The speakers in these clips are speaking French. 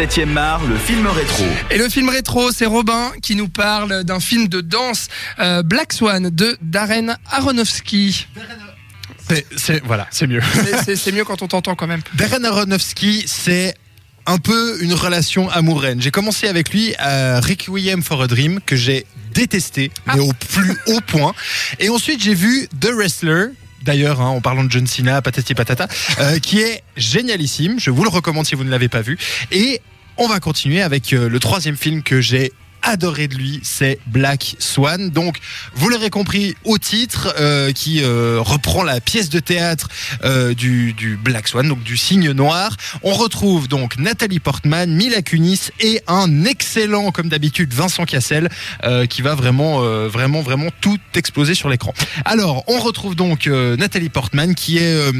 7e art, le film rétro. Et le film rétro, c'est Robin qui nous parle d'un film de danse, euh, Black Swan de Darren Aronofsky. C'est- C'est voilà, c'est mieux. C'est- C'est c'est mieux quand on t'entend quand même. Darren Aronofsky, c'est un peu une relation amoureuse. J'ai commencé avec lui à Requiem for a Dream que j'ai détesté, Ah. mais au plus haut point. Et ensuite j'ai vu The Wrestler. D'ailleurs, hein, en parlant de John Cena, patati patata, euh, qui est génialissime. Je vous le recommande si vous ne l'avez pas vu. Et on va continuer avec euh, le troisième film que j'ai adoré de lui, c'est Black Swan. Donc, vous l'aurez compris au titre, euh, qui euh, reprend la pièce de théâtre euh, du, Black Swan, donc du cygne noir. On retrouve donc Nathalie Portman, Mila Kunis et un excellent, comme d'habitude, Vincent Cassel, qui va vraiment, vraiment, vraiment tout exploser sur l'écran. Alors, on retrouve donc Nathalie Portman, qui est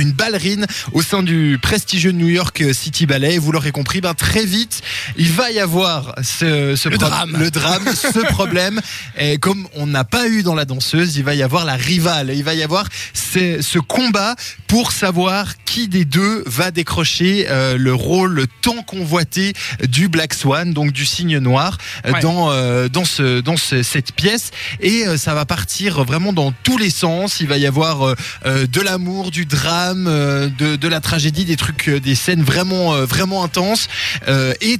une ballerine au sein du prestigieux New York City Ballet. Et vous l'aurez compris, ben très vite, il va y avoir ce, ce Le drame. le drame, ce problème. Et comme on n'a pas eu dans la danseuse, il va y avoir la rivale. Il va y avoir ce, ce combat pour savoir qui des deux va décrocher euh, le rôle tant convoité du Black Swan, donc du cygne noir, euh, Ouais. dans euh, dans ce dans ce- cette pièce. Et euh, ça va partir vraiment dans tous les sens. Il va y avoir de l'amour, du drame, de, de la tragédie, des trucs, des scènes vraiment, vraiment intenses. Et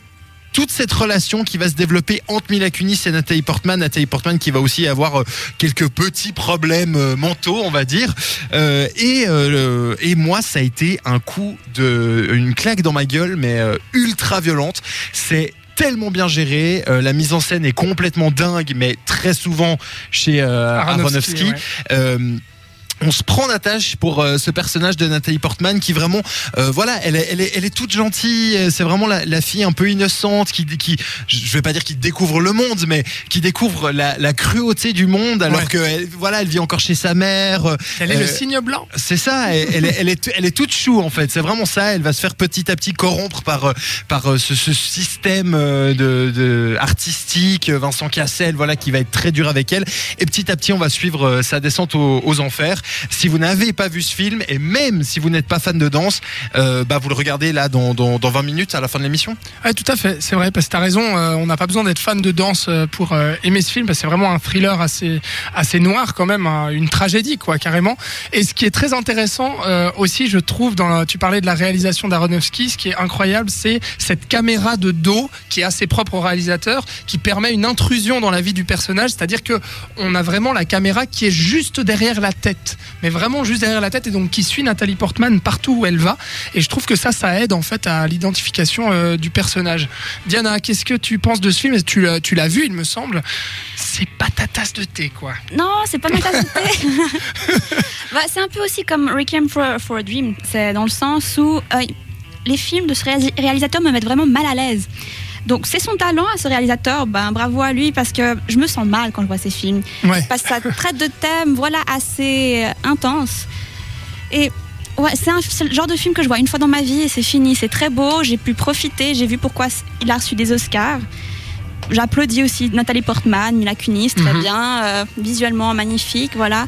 toute cette relation qui va se développer entre Mila Kunis et Nathalie Portman. Nathalie Portman qui va aussi avoir euh, quelques petits problèmes euh, mentaux, on va dire. Euh, et, euh, et moi, ça a été un coup de, une claque dans ma gueule, mais euh, ultra violente. C'est tellement bien géré, euh, la mise en scène est complètement dingue, mais très souvent chez euh, Aronofsky, Aronofsky. ouais. Euh, on se prend d'attache pour euh, ce personnage de Nathalie Portman qui vraiment, euh, voilà, elle est, elle est, elle est toute gentille. euh, C'est vraiment la, la fille un peu innocente qui, qui, je vais pas dire qui découvre le monde, mais qui découvre la, la cruauté du monde alors Ouais. que, elle, voilà, elle vit encore chez sa mère. euh, Elle est le euh, signe blanc. c'est ça, elle, elle est, elle, est, elle est toute chou en fait. C'est vraiment ça. Elle va se faire petit à petit corrompre par euh, par euh, ce, ce système euh, de, de artistique, euh, Vincent Cassel, voilà, qui va être très dur avec elle. Et petit à petit, on va suivre euh, sa descente aux, aux enfers. Si vous n'avez pas vu ce film et même si vous n'êtes pas fan de danse, euh, bah vous le regardez là dans, dans, dans 20 minutes à la fin de l'émission. Ouais, tout à fait, c'est vrai, parce que t'as raison, euh, on n'a pas besoin d'être fan de danse euh, pour aimer ce film, parce que c'est vraiment un thriller assez, assez noir quand même, hein, une tragédie quoi, carrément. Et ce qui est très intéressant aussi, je trouve, dans la- tu parlais de la réalisation d'Aronofsky, ce qui est incroyable, c'est cette caméra de dos qui est assez propre au réalisateur, qui permet une intrusion dans la vie du personnage, c'est-à-dire que on a vraiment la caméra qui est juste derrière la tête, mais vraiment juste derrière la tête, et donc qui suit Nathalie Portman partout où elle va. Et je trouve que ça, ça aide en fait à l'identification euh, du personnage. Diana, qu'est-ce que tu penses de ce film? Tu l'as, tu l'as vu, il me semble. C'est pas ta tasse de thé, quoi. Non, c'est pas ma tasse de thé. Bah, c'est un peu aussi comme Requiem for, for a Dream. C'est dans le sens où euh, les films de ce réalis- réalisateur me mettent vraiment mal à l'aise. Donc c'est son talent à ce réalisateur, ben bravo à lui parce que je me sens mal quand je vois ces films. Ouais. Parce que ça traite de thèmes voilà assez euh, intenses. Et ouais, c'est un- c'est le genre de film que je vois une fois dans ma vie et c'est fini. C'est très beau, j'ai pu profiter, j'ai vu pourquoi il a reçu des Oscars. J'applaudis aussi Nathalie Portman, Mila Kunis, très Mhm. bien, euh, visuellement magnifique, voilà.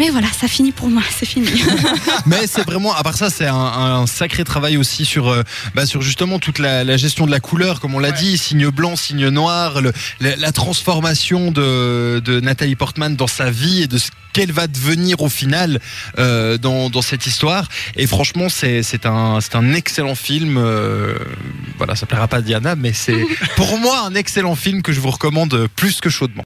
Mais voilà, ça finit pour moi, c'est fini. Mais c'est vraiment, à part ça, c'est un, un sacré travail aussi sur, euh, bah, sur justement toute la, la gestion de la couleur, comme on l'a Ouais. dit, signe blanc, signe noir, le- la, la transformation de, de Nathalie Portman dans sa vie et de ce qu'elle va devenir au final euh, dans, dans cette histoire. Et franchement, c'est c'est un, c'est un excellent film. euh, voilà, ça plaira pas à Diana, mais c'est pour moi un excellent film que je vous recommande plus que chaudement.